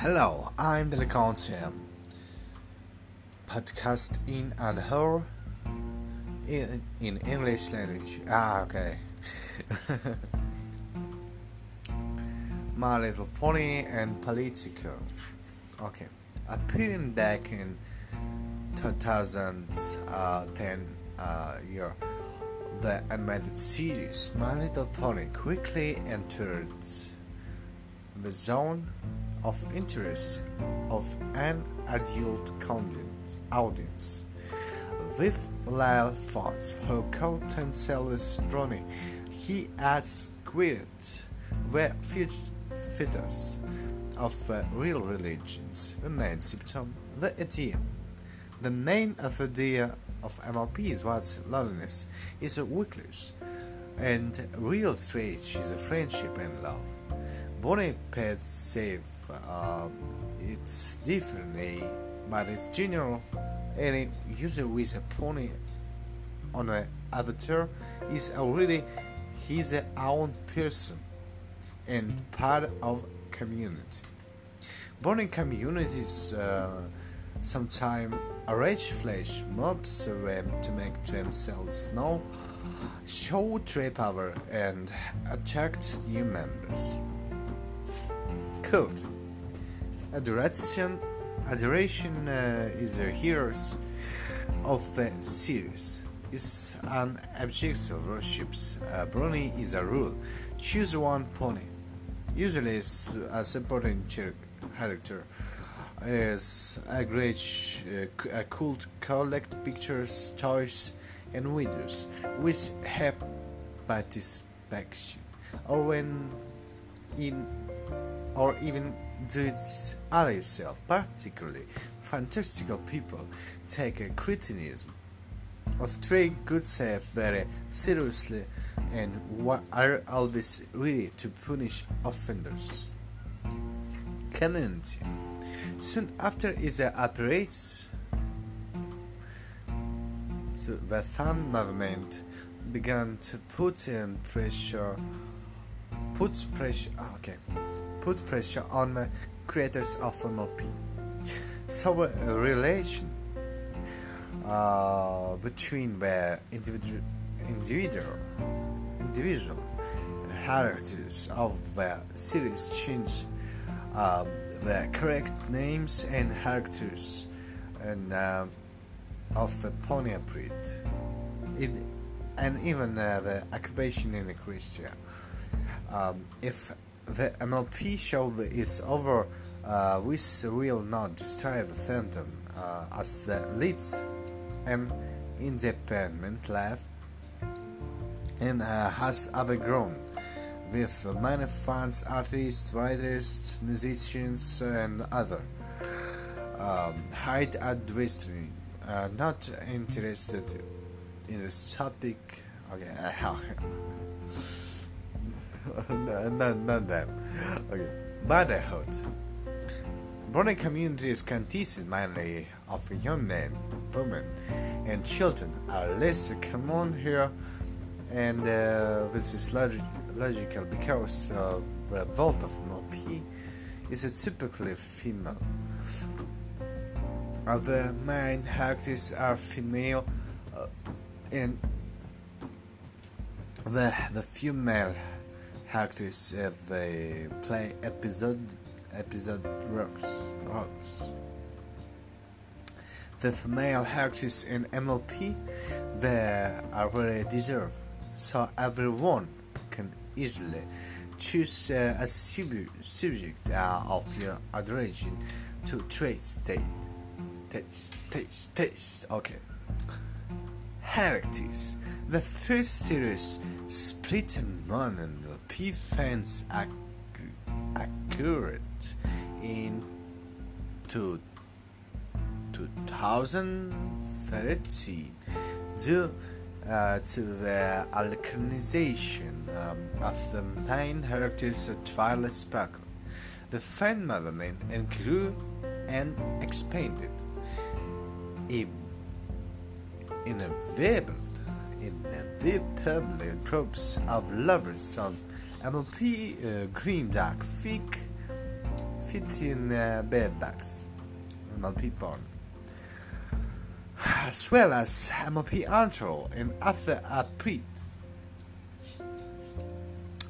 Hello, I'm the Lecontium. Podcast in and her in, in English language. Ah, okay. My Little Pony and Politico. Okay. Appearing back in 2010 uh, year, the animated series My Little Pony quickly entered the zone of interest of an adult audience. With Lyle Fonts, her content sellers Brony, he adds queer features of uh, real religions, a main symptom, the idea. The main idea of MLP is what loneliness is a weakness, and real trait is a friendship and love. Bonnie pets save uh, it's different, eh? but it's general. Any user with a pony on an avatar is already his own person and part of community. Born in communities uh, sometimes arrange flash mobs uh, to make themselves know, show trade power, and attract new members. Code Adoration, adoration uh, is the heroes of the series. Is an object of worship. Uh, Brony is a rule. Choose one pony. Usually, it's a supporting character is a great uh, cult collect pictures, toys, and videos with happy participation, or when in or even do it other yourself, particularly fantastical people take a criticism of trade goods self very seriously and are always ready to punish offenders. Community. Soon after is the the fan movement began to put in pressure put pressure ah, okay put pressure on the creators of MLP. So a relation uh, between the individual individual individual characters of the series change uh, the correct names and characters and uh, of the pony breed. It, and even uh, the occupation in the Christian. Um, if the MLP show is over, uh, we will not destroy the fandom uh, as the leads an independent lab and uh, has overgrown with many fans, artists, writers, musicians, and other. Um, hide adversary, uh, not interested in this topic. Okay, no, not them. Okay. Motherhood. Born communities consist mainly of young men, women, and children are less common here, and uh, this is log- logical because uh, the revolt of MLP is typically female. Other main characters are female, uh, and the the female actors of they play episode episode rocks roles. The female actors in MLP they are very deserved, so everyone can easily choose uh, a sub- subject uh, of your adoration to trade state. Taste, taste, taste. Okay. Characters. The first series split among the fans accurate in to 2013 due uh, to the alkalization um, of the main of Twilight Sparkle. The fan movement grew and expanded. If inevitable inevitably groups of lovers on MLP uh, Green Dark Thick 15 uh, bedbugs, MLP porn, as well as MLP Antro and other upgrade.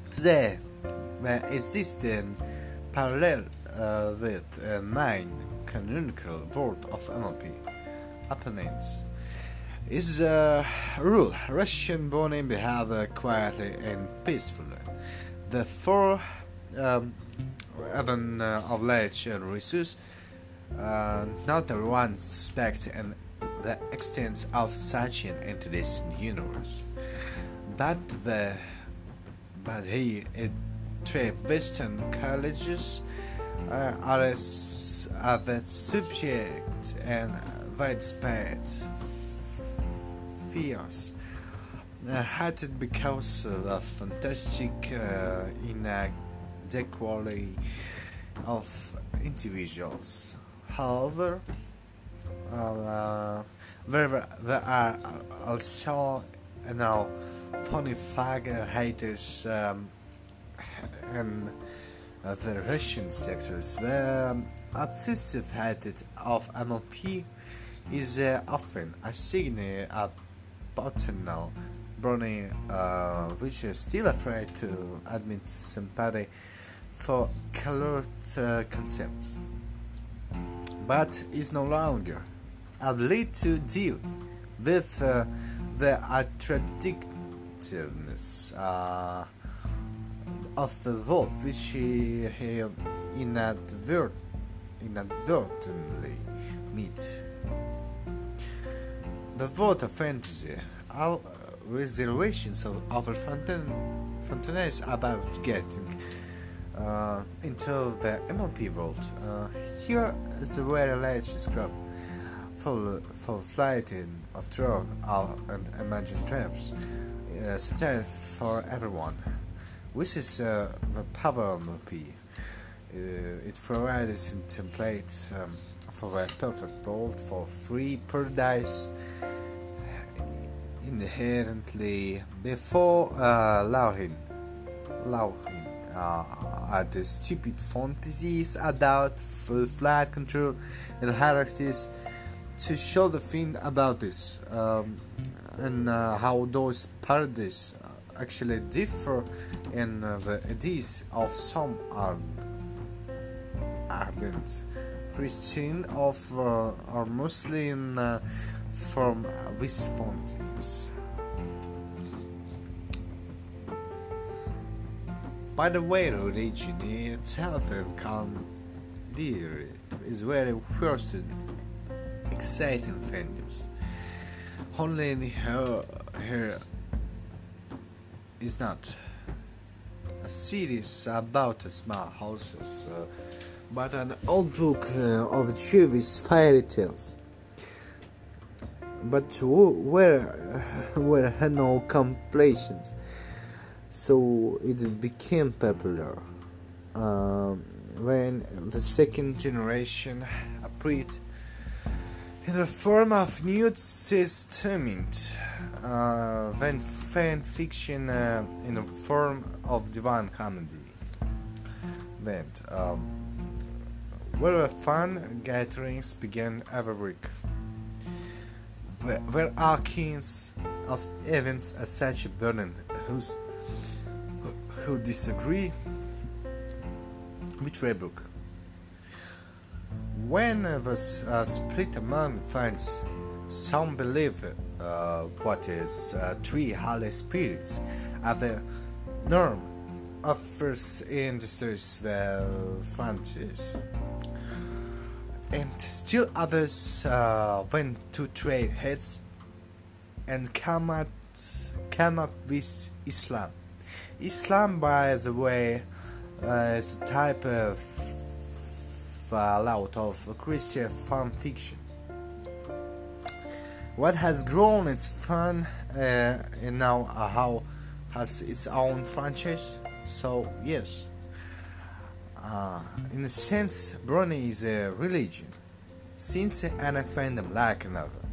Today, there exists in parallel uh, with uh, nine canonical world of MLP opponents is a rule Russian born behave quietly and peacefully. The four um, even uh, of large resource uh, not everyone suspects and the extent of such an into this universe. But the but he it three Western colleges uh, are, are the subject and widespread uh, had it because of the fantastic uh, inequality of individuals. However, uh, there, there are also you know funny flag haters um, uh, the Russian sectors. The obsessive hatred of MLP is uh, often a signal of paternal Brownie, uh, which is still afraid to admit sympathy for colored uh, concepts, but is no longer able to deal with uh, the attractiveness uh, of the world which he, he inadvert, inadvertently meets. The of fantasy, all reservations of our Fontaines about getting uh, into the MLP world. Uh, here is a very large script full, full flighting of drone and imagined traps, uh, sometimes for everyone. This is uh, the power MLP. Uh, it provides a template um, for a perfect world for free paradise inherently before uh, allowing, allowing uh, at the stupid fantasies about flight control and hierarchies to show the thing about this um, and uh, how those parodies actually differ in uh, the ideas of some ardent Christian of uh, or Muslim uh, from these fantasies. By the way, religion itself and candidate is very first exciting fandoms. Only her, her is not a series about small houses, uh, but an old book uh, of Jewish fairy tales. But where were no compilations so it became popular um, when the second generation appeared in the form of New Testament uh, when fan fiction uh, in the form of divine comedy. That um, where fun gatherings began every week? Where are kings of events as such burden? Who's, who disagree? With Rebrook. When the uh, split among fans, some believe uh, what is uh, three Holy Spirits are the norm. Of first industries well franchise and still others uh, went to trade heads and cannot cannot with Islam. Islam, by the way, uh, is a type of fallout of Christian fan fiction. What has grown its fun uh, and now how has its own franchise. So yes. Uh, in a sense, Brony is a religion, since an fandom like another.